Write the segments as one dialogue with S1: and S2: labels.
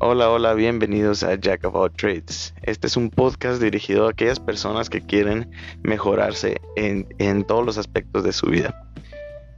S1: Hola, hola, bienvenidos a Jack of All Trades. Este es un podcast dirigido a aquellas personas que quieren mejorarse en, todos los aspectos de su vida.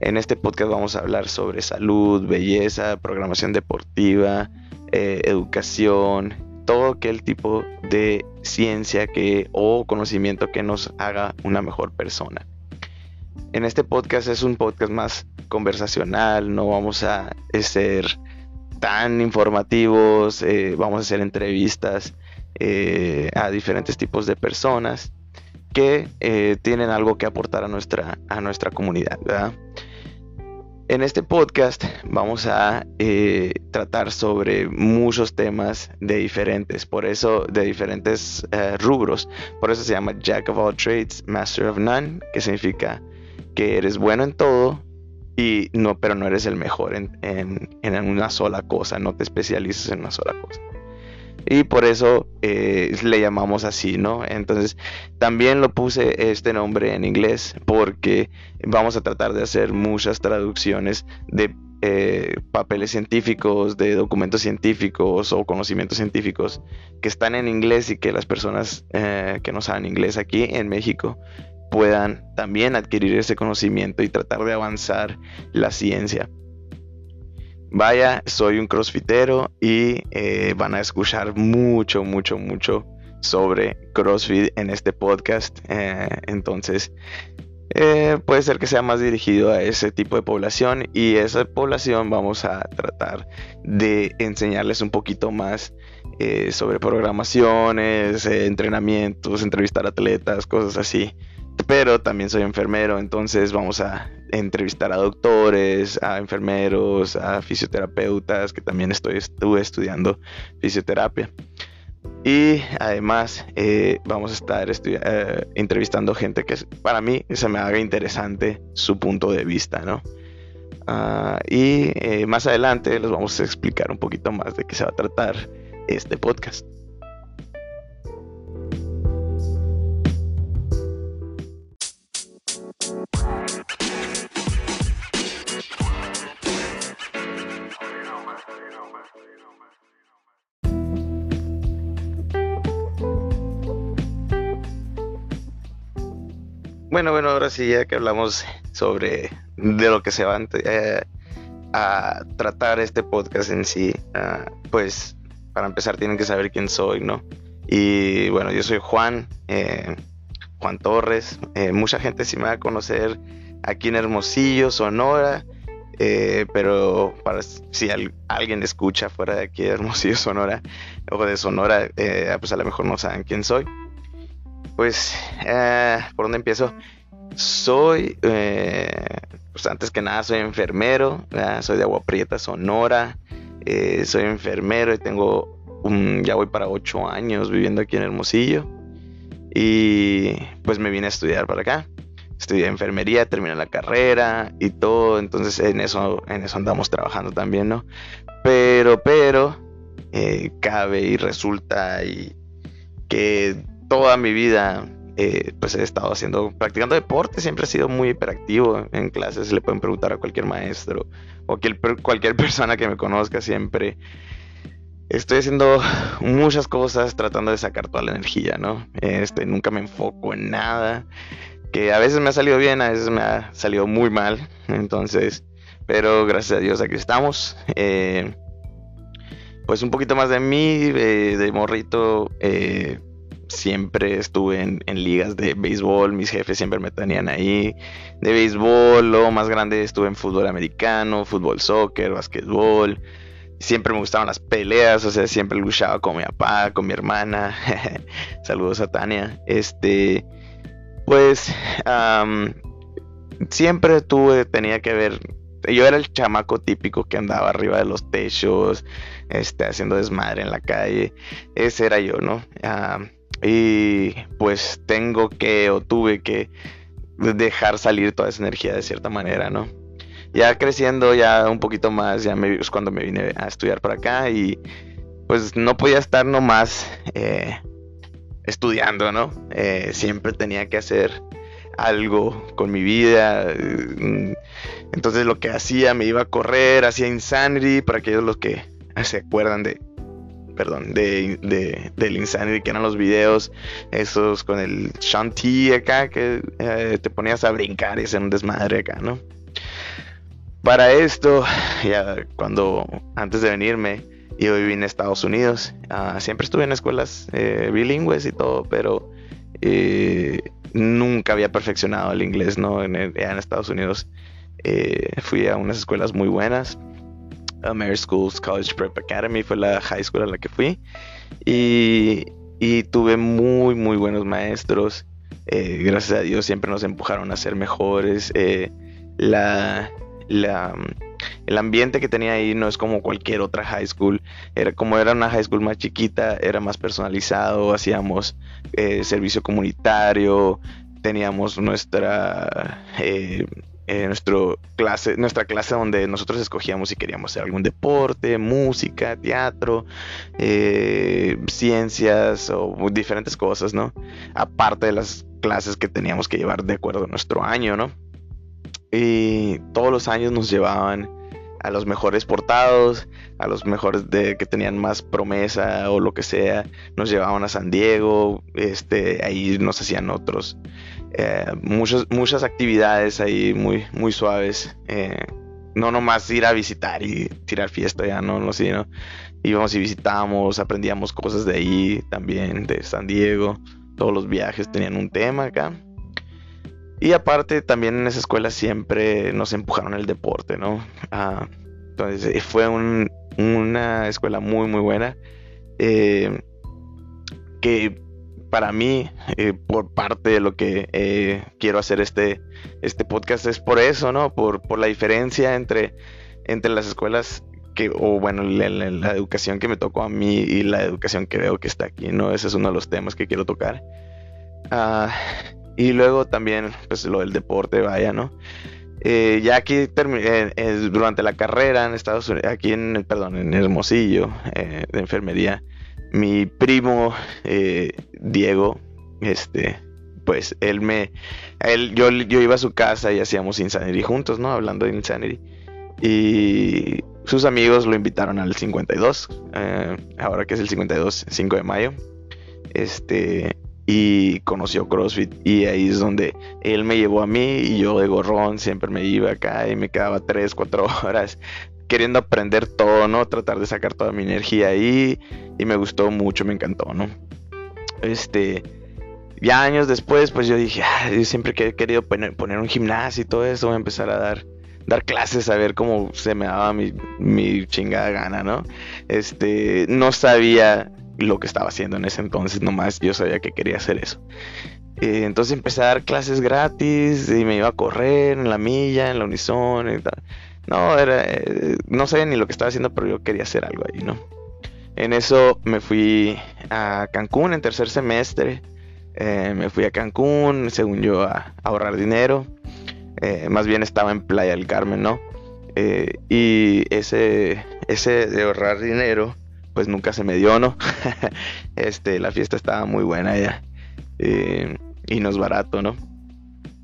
S1: En este podcast vamos a hablar sobre salud, belleza, programación deportiva, eh, educación, todo aquel tipo de ciencia que, o conocimiento que nos haga una mejor persona. En este podcast es un podcast más conversacional, no vamos a ser tan informativos, eh, vamos a hacer entrevistas eh, a diferentes tipos de personas que eh, tienen algo que aportar a nuestra, a nuestra comunidad. En este podcast vamos a tratar sobre muchos temas de diferentes, por eso de diferentes rubros. Por eso se llama Jack of all trades, Master of none, que significa que eres bueno en todo y no, pero no eres el mejor en, una sola cosa, no te especializas en una sola cosa. Y por eso eh, le llamamos así, ¿no? Entonces, también lo puse este nombre en inglés porque vamos a tratar de hacer muchas traducciones de eh, papeles científicos, de documentos científicos o conocimientos científicos que están en inglés y que las personas eh, que no saben inglés aquí en México puedan también adquirir ese conocimiento y tratar de avanzar la ciencia. Vaya, soy un crossfitero y eh, van a escuchar mucho, mucho, mucho sobre CrossFit en este podcast. Eh, entonces, eh, puede ser que sea más dirigido a ese tipo de población y esa población vamos a tratar de enseñarles un poquito más sobre programaciones, entrenamientos, entrevistar atletas, cosas así pero también soy enfermero, entonces vamos a entrevistar a doctores, a enfermeros, a fisioterapeutas, que también estoy estuve estudiando fisioterapia. Y además eh, vamos a estar eh, entrevistando gente que para mí se me haga interesante su punto de vista, ¿no? Ah, y eh, más adelante les vamos a explicar un poquito más de qué se va a tratar este podcast. Bueno, bueno, ahora sí, ya que hablamos sobre de lo que se va eh, a tratar este podcast en sí, ah, pues para empezar tienen que saber quién soy, ¿no? Y bueno, yo soy Juan, eh, Juan Torres. Eh, mucha gente sí me va a conocer aquí en Hermosillo, Sonora. Pero para si alguien escucha fuera de aquí de Hermosillo, Sonora, o de Sonora, pues a lo mejor no saben quién soy pues, eh, ¿por dónde empiezo? Soy, eh, pues antes que nada, soy enfermero, soy de Agua Prieta, Sonora, eh, soy enfermero y tengo, ya voy para ocho años viviendo aquí en Hermosillo y pues me vine a estudiar para acá. Estudié enfermería, terminé la carrera y todo, entonces en eso, en eso andamos trabajando también, ¿no? Pero, pero, cabe y resulta y que toda mi vida eh, pues he estado haciendo, practicando deporte, siempre he sido muy hiperactivo en clases, le pueden preguntar a cualquier maestro o cualquier, persona que me conozca siempre. Estoy haciendo muchas cosas tratando de sacar toda la energía, ¿no? Este, nunca me enfoco en nada, que a veces me ha salido bien, a veces me ha salido muy mal, entonces, pero gracias a Dios aquí estamos. Eh, pues un poquito más de mí, de, de morrito, eh, siempre estuve en, ligas de béisbol, mis jefes siempre me tenían ahí. De béisbol, lo más grande estuve en fútbol americano, fútbol soccer, básquetbol. Siempre me gustaban las peleas, o sea, siempre luchaba con mi papá, con mi hermana. Saludos a Tania. Este, pues, siempre tuve, tenía que ver. Yo era el chamaco típico que andaba arriba de los techos, este, haciendo desmadre en la calle. Ese era yo, ¿no? Y pues tengo que o tuve que dejar salir toda esa energía de cierta manera, ¿no? Ya creciendo ya un poquito más, ya me, es cuando me vine a estudiar para acá y pues no podía estar nomás eh, estudiando, ¿no? Eh, siempre tenía que hacer algo con mi vida. Mm, entonces lo que hacía, me iba a correr, hacía Insanity, para aquellos los que se acuerdan de perdón, de, de, del Insanity, que eran los videos, esos con el Shanti acá, que eh, te ponías a brincar y hacer un desmadre acá, ¿no? Para esto, ya cuando antes de venirme, yo viví en Estados Unidos, ah, siempre estuve en escuelas eh, bilingües y todo, pero eh, nunca había perfeccionado el inglés, ¿no? En, Estados Unidos fui a unas escuelas muy buenas Mary Schools College Prep Academy fue la high school a la que fui. Y, tuve muy, muy buenos maestros. Eh, gracias a Dios siempre nos empujaron a ser mejores. Eh, la, el ambiente que tenía ahí no es como cualquier otra high school. Era como era una high school más chiquita, era más personalizado. Hacíamos eh, servicio comunitario, teníamos nuestra eh, nuestro clase, nuestra clase donde nosotros escogíamos si queríamos hacer algún deporte, música, teatro, eh, ciencias o diferentes cosas, ¿no? Aparte de las clases que teníamos que llevar de acuerdo a nuestro año, ¿no? Y todos los años nos llevaban a los mejores portados, a los mejores de que tenían más promesa o lo que sea, nos llevaban a San Diego, este, ahí nos hacían otros eh, muchas, muchas actividades ahí muy, muy suaves. Eh, no nomás ir a visitar y tirar fiesta, ya no, no, sino íbamos y visitábamos, aprendíamos cosas de ahí también, de San Diego. Todos los viajes tenían un tema acá. Y aparte, también en esa escuela siempre nos empujaron el deporte, ¿no? Ah, entonces, eh, fue una escuela muy, muy buena. que para mí, eh, por parte de lo que eh, quiero hacer este, este podcast, es por eso, ¿no? Por, por la diferencia entre, entre las escuelas que, o bueno, la, educación que me tocó a mí y la educación que veo que está aquí, ¿no? Ese es uno de los temas que quiero tocar. Ah, y luego también, pues lo del deporte, vaya, ¿no? Eh, ya aquí durante la carrera en Estados Unidos, aquí en, perdón, en Hermosillo, de enfermería, mi primo eh, Diego, este, pues él me, él, yo, yo iba a su casa y hacíamos Insanity juntos, ¿no? Hablando de Insanity. Y sus amigos lo invitaron al 52, eh, ahora que es el 52, 5 de mayo. Este, y conoció CrossFit y ahí es donde él me llevó a mí y yo de gorrón siempre me iba acá y me quedaba 3, 4 horas queriendo aprender todo, ¿no? Tratar de sacar toda mi energía ahí y me gustó mucho, me encantó, ¿no? Este, ya años después, pues yo dije, ah, yo siempre he querido poner, un gimnasio y todo eso, voy a empezar a dar, dar clases, a ver cómo se me daba mi, mi chingada gana, ¿no? Este, no sabía lo que estaba haciendo en ese entonces, nomás yo sabía que quería hacer eso. Eh, entonces empecé a dar clases gratis y me iba a correr en la milla, en la Unison. No, era, eh, no sabía ni lo que estaba haciendo, pero yo quería hacer algo ahí, ¿no? En eso me fui a Cancún en tercer semestre. Eh, me fui a Cancún, según yo, a, ahorrar dinero. Más bien estaba en Playa del Carmen, ¿no? y ese, ese de ahorrar dinero, pues nunca se me dio, ¿no? este, la fiesta estaba muy buena ya. y no es barato, ¿no?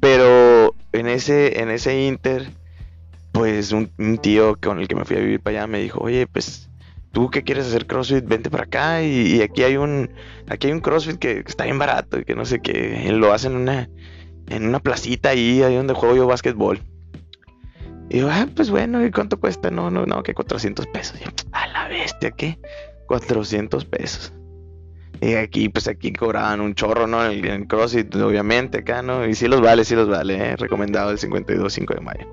S1: Pero en ese, en ese inter pues un, tío con el que me fui a vivir para allá me dijo, oye, pues tú que quieres hacer CrossFit, vente para acá y, aquí hay un aquí hay un CrossFit que, está bien barato y que no sé qué, lo hacen en una en una placita ahí, ahí donde juego yo básquetbol. Y yo, ah, pues bueno, ¿y cuánto cuesta? No, no, no, que 400 pesos. a la bestia, ¿qué? 400 pesos. Y aquí, pues aquí cobraban un chorro, ¿no? En el, CrossFit, obviamente, acá, ¿no? Y sí los vale, sí los vale, ¿eh? Recomendado el 52 5 de mayo.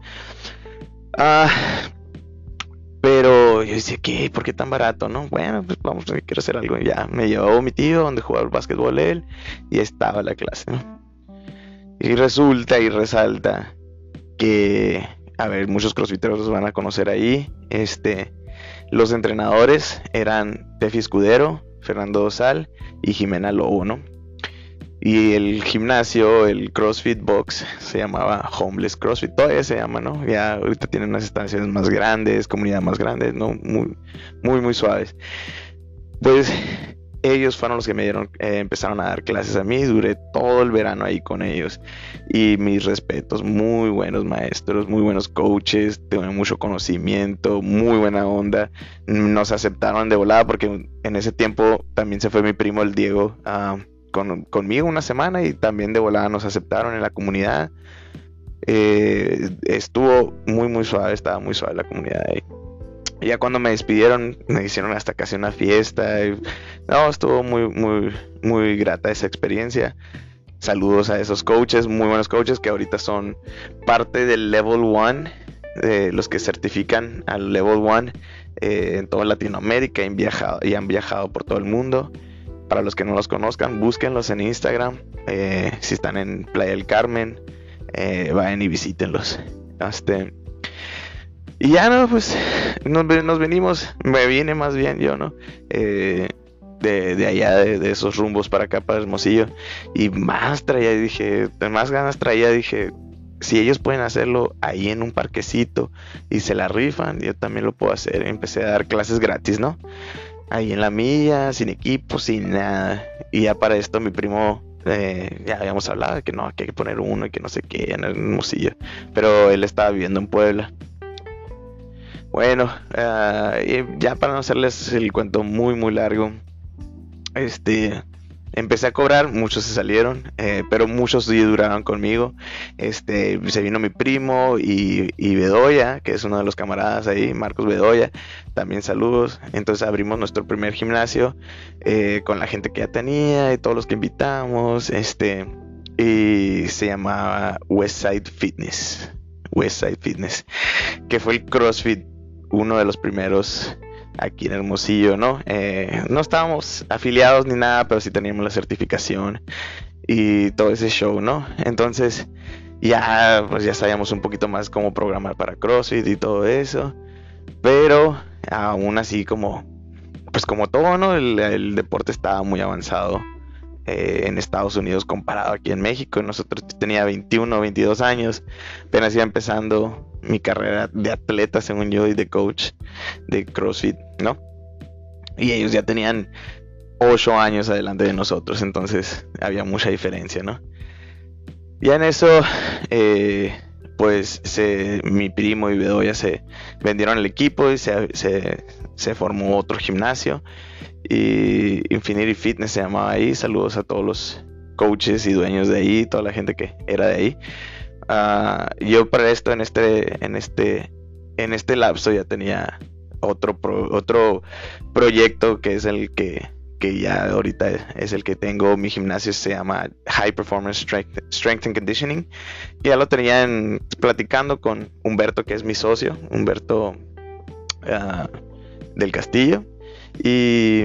S1: Ah, pero yo decía, ¿qué? ¿Por qué tan barato? No, bueno, pues vamos, quiero hacer algo. ya me llevó mi tío donde jugaba el básquetbol él y estaba la clase, Y resulta y resalta que, a ver, muchos crossfiteros los van a conocer ahí. Este, los entrenadores eran Tefi Escudero, Fernando Dosal y Jimena Lobo, ¿no? Y el gimnasio, el CrossFit Box, se llamaba Homeless CrossFit. Todavía se llama, ¿no? Ya ahorita tienen unas instalaciones más grandes, comunidad más grandes, ¿no? Muy, muy, muy suaves. Pues ellos fueron los que me dieron, eh, empezaron a dar clases a mí, duré todo el verano ahí con ellos y mis respetos, muy buenos maestros, muy buenos coaches, tienen mucho conocimiento, muy buena onda, nos aceptaron de volada porque en ese tiempo también se fue mi primo el Diego ah, conmigo una semana y también de volada nos aceptaron en la comunidad. Eh, estuvo muy muy suave, estaba muy suave la comunidad ahí ya cuando me despidieron, me hicieron hasta casi una fiesta. No, estuvo muy, muy, muy grata esa experiencia. Saludos a esos coaches, muy buenos coaches que ahorita son parte del Level 1, de los que certifican al Level 1 eh, en toda Latinoamérica y han, viajado, y han viajado por todo el mundo. Para los que no los conozcan, búsquenlos en Instagram. Eh, si están en Playa del Carmen, eh, vayan y visítenlos. Este, y ya no, pues nos, venimos, me viene más bien yo, ¿no? Eh, de, allá, de, esos rumbos para acá, para Hermosillo. Y más traía, dije, más ganas traía, dije, si ellos pueden hacerlo ahí en un parquecito y se la rifan, yo también lo puedo hacer. Empecé a dar clases gratis, ¿no? Ahí en la milla, sin equipo, sin nada. Y ya para esto mi primo eh, ya habíamos hablado de que no, que hay que poner uno y que no sé qué en Hermosillo. Pero él estaba viviendo en Puebla. Bueno, uh, ya para no hacerles el cuento muy muy largo, este empecé a cobrar, muchos se salieron, eh, pero muchos sí duraron conmigo. Este, se vino mi primo y, Bedoya, que es uno de los camaradas ahí, Marcos Bedoya, también saludos. Entonces abrimos nuestro primer gimnasio eh, con la gente que ya tenía y todos los que invitamos, este, y se llamaba Westside Fitness. Westside Fitness, que fue el CrossFit uno de los primeros aquí en Hermosillo, ¿no? Eh, no estábamos afiliados ni nada, pero sí teníamos la certificación y todo ese show, ¿no? Entonces ya, pues ya sabíamos un poquito más cómo programar para CrossFit y todo eso, pero aún así como, pues como todo, ¿no? El, deporte estaba muy avanzado eh, en Estados Unidos comparado aquí en México. Nosotros tenía 21, 22 años, apenas iba empezando mi carrera de atleta, según yo, y de coach de CrossFit, ¿no? Y ellos ya tenían 8 años adelante de nosotros, entonces había mucha diferencia, ¿no? Ya en eso, eh, pues mi primo y Bedoya se vendieron el equipo y se, se formó otro gimnasio y Infinity Fitness se llamaba ahí. Saludos a todos los coaches y dueños de ahí, toda la gente que era de ahí. Ah, yo para esto en este, en este, en este lapso ya tenía otro, otro proyecto que es el que, que ya ahorita es el que tengo. Mi gimnasio se llama High Performance Strength, and Conditioning. ya lo tenía platicando con Humberto, que es mi socio, Humberto ah, del Castillo. Y,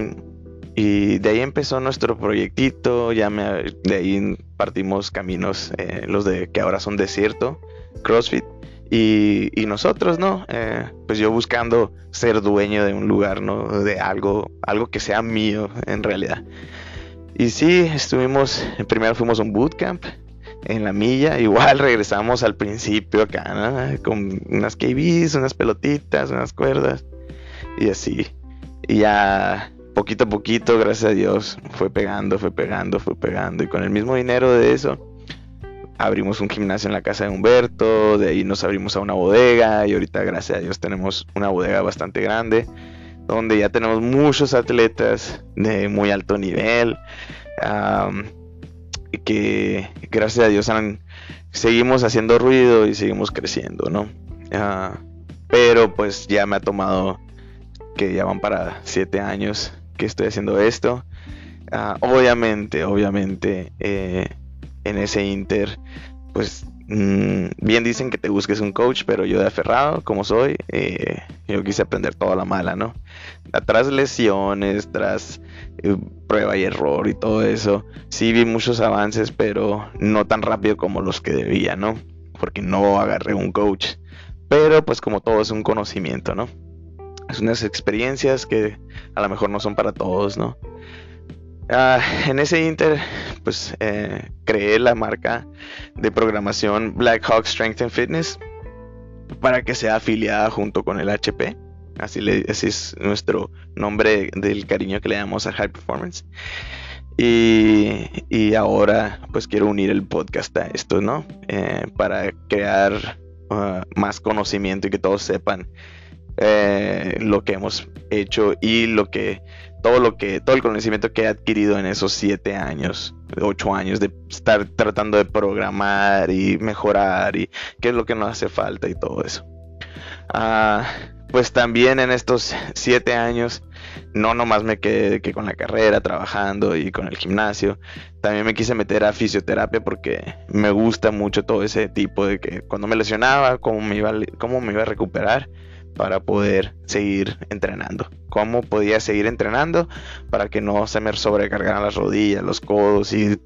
S1: de ahí empezó nuestro proyectito, ya de ahí partimos caminos, eh, los de que ahora son desierto, CrossFit. Y, nosotros, ¿no? Eh, pues yo buscando ser dueño de un lugar, ¿no? De algo, algo que sea mío en realidad. Y sí, estuvimos, primero fuimos a un bootcamp en la milla, igual regresamos al principio acá, Con unas KBs, unas pelotitas, unas cuerdas y así. Y ya poquito a poquito, gracias a Dios, fue pegando, fue pegando, fue pegando. Y con el mismo dinero de eso, abrimos un gimnasio en la casa de Humberto, de ahí nos abrimos a una bodega y ahorita, gracias a Dios, tenemos una bodega bastante grande, donde ya tenemos muchos atletas de muy alto nivel. que gracias a Dios seguimos haciendo ruido y seguimos creciendo, ¿no? Ah, pero pues ya me ha tomado que ya van para siete años que estoy haciendo esto. Ah, obviamente, obviamente, eh, en ese inter, pues mm, bien dicen que te busques un coach, pero yo de aferrado, como soy, eh, yo quise aprender toda la mala, ¿no? Tras lesiones, tras eh, prueba y error y todo eso, sí vi muchos avances, pero no tan rápido como los que debía, ¿no? Porque no agarré un coach. Pero pues como todo es un conocimiento, ¿no? Es unas experiencias que a lo mejor no son para todos, ¿no? Ah, en ese inter, pues eh, creé la marca de programación Black Hawk Strength and Fitness para que sea afiliada junto con el HP. así, le, así es nuestro nombre del cariño que le damos a High Performance. Y, ahora pues quiero unir el podcast a esto, ¿no? Eh, para crear uh, más conocimiento y que todos sepan eh, lo que hemos hecho y lo que todo lo que todo el conocimiento que he adquirido en esos siete años ocho años de estar tratando de programar y mejorar y qué es lo que nos hace falta y todo eso ah, pues también en estos siete años no nomás me quedé que con la carrera, trabajando y con el gimnasio. También me quise meter a fisioterapia porque me gusta mucho todo ese tipo de que cuando me lesionaba, cómo me iba, cómo me iba a recuperar para poder seguir entrenando. Cómo podía seguir entrenando para que no se me sobrecargaran las rodillas, los codos y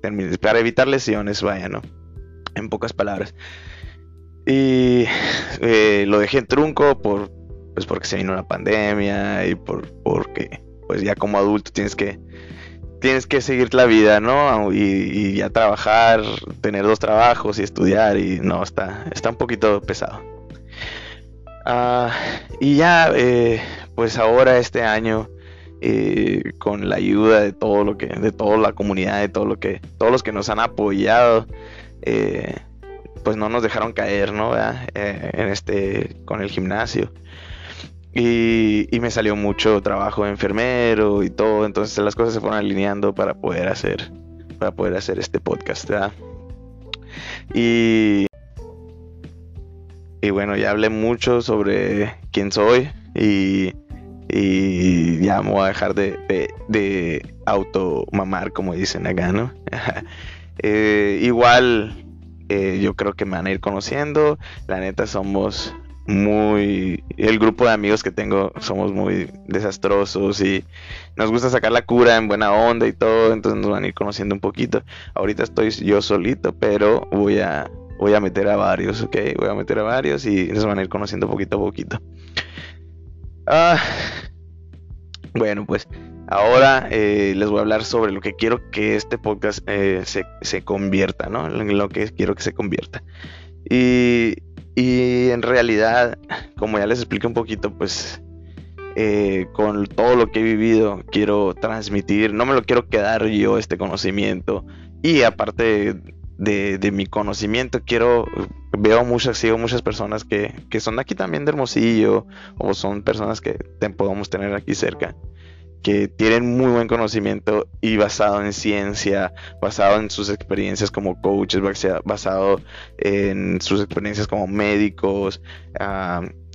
S1: para evitar lesiones, vaya, ¿no? En pocas palabras. Y eh, lo dejé en trunco por pues porque se vino la pandemia y por porque pues ya como adulto tienes que tienes que seguir la vida, ¿no? Y, ya trabajar, tener dos trabajos y estudiar y no está está un poquito pesado. Ah, y ya eh, pues ahora este año eh, con la ayuda de todo lo que de toda la comunidad de todo lo que todos los que nos han apoyado eh, pues no nos dejaron caer no en este con el gimnasio. Y, me salió mucho trabajo de enfermero y todo, entonces las cosas se fueron alineando para poder hacer, para poder hacer este podcast. Y, y bueno, ya hablé mucho sobre quién soy y, y ya me voy a dejar de, de, auto mamar, como dicen acá, ¿no? Eh, igual eh, yo creo que me van a ir conociendo. La neta somos muy el grupo de amigos que tengo somos muy desastrosos y nos gusta sacar la cura en buena onda y todo, entonces nos van a ir conociendo un poquito. Ahorita estoy yo solito, pero voy a voy a meter a varios, ¿ok? Voy a meter a varios y nos van a ir conociendo poquito a poquito. Ah, bueno, pues ahora eh, les voy a hablar sobre lo que quiero que este podcast eh, se, se convierta, ¿no? Lo que quiero que se convierta. Y y en realidad, como ya les expliqué un poquito, pues eh, con todo lo que he vivido, quiero transmitir, no me lo quiero quedar yo este conocimiento. Y aparte de, mi conocimiento, quiero, veo muchas, sigo muchas personas que, que, son aquí también de Hermosillo, o son personas que podemos tener aquí cerca que tienen muy buen conocimiento y basado en ciencia, basado en sus experiencias como coaches, basado en sus experiencias como médicos,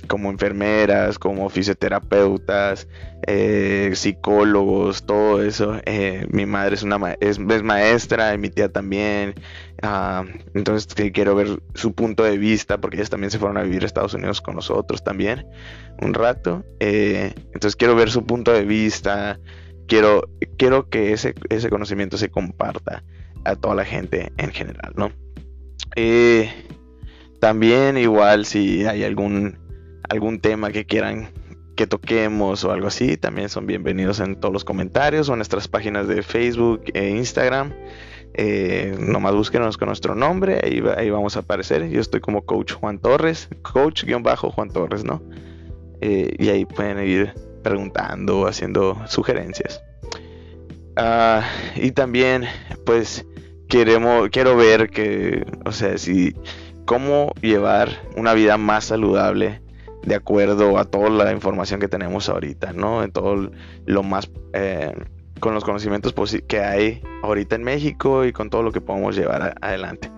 S1: como enfermeras, como fisioterapeutas, eh, psicólogos, todo eso. Eh, mi madre es una es, maestra y mi tía también. Ah, entonces quiero ver su punto de vista porque ellas también se fueron a vivir a Estados Unidos con nosotros también un rato. Eh, entonces quiero ver su punto de vista. Quiero, quiero que ese, ese conocimiento se comparta a toda la gente en general, ¿no? también igual si hay algún algún tema que quieran que toquemos o algo así, también son bienvenidos en todos los comentarios o en nuestras páginas de Facebook e Instagram. Eh, nomás búsquenos con nuestro nombre, ahí, ahí, vamos a aparecer. Yo estoy como Coach Juan Torres, Coach-Juan Torres, ¿no? Eh, y ahí pueden ir preguntando haciendo sugerencias. Ah, y también, pues, queremos, quiero ver que, o sea, si cómo llevar una vida más saludable de acuerdo a toda la información que tenemos ahorita, ¿no? En todo lo más eh, con los conocimientos que hay ahorita en México y con todo lo que podemos llevar adelante.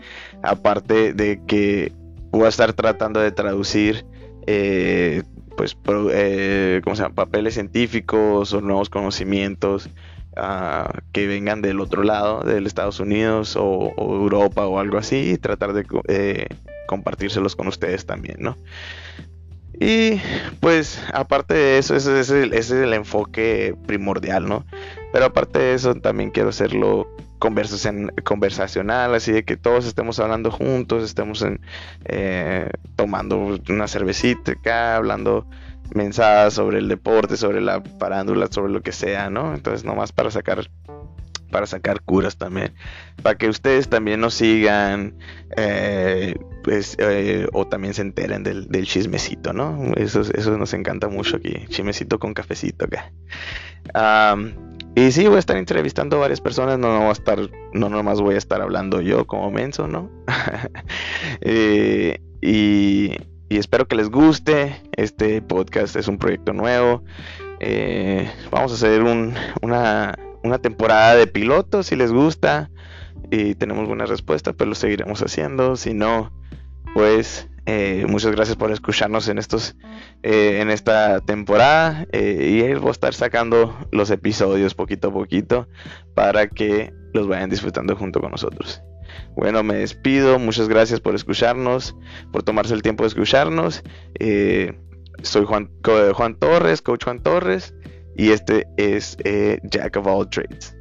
S1: Aparte de que voy a estar tratando de traducir eh, pues eh, ¿cómo se llama? papeles científicos o nuevos conocimientos ah, que vengan del otro lado, del Estados Unidos o, Europa o algo así, y tratar de eh, compartírselos con ustedes también, ¿no? Y pues aparte de eso, ese es, el, enfoque primordial, ¿no? Pero aparte de eso, también quiero hacerlo conversacional, así de que todos estemos hablando juntos, estemos eh, tomando una cervecita acá, hablando mensajes sobre el deporte, sobre la parándula, sobre lo que sea, ¿no? Entonces nomás para sacar para sacar curas también, para que ustedes también nos sigan, eh, pues, eh, o también se enteren del, chismecito, ¿no? Eso, eso nos encanta mucho aquí, chismecito con cafecito acá. y sí, voy a estar entrevistando a varias personas, no, no, a estar, no nomás voy a estar hablando yo como menso, ¿no? Eh, y, espero que les guste, este podcast es un proyecto nuevo. Vamos a hacer una, una temporada de piloto si les gusta y tenemos buena respuesta, pues lo seguiremos haciendo. Si no, pues eh, muchas gracias por escucharnos en estos eh, en esta temporada eh, y voy a estar sacando los episodios poquito a poquito para que los vayan disfrutando junto con nosotros. Bueno, me despido. Muchas gracias por escucharnos, por tomarse el tiempo de escucharnos. soy Juan, Juan Torres, Coach Juan Torres, y este es Jack of All Trades.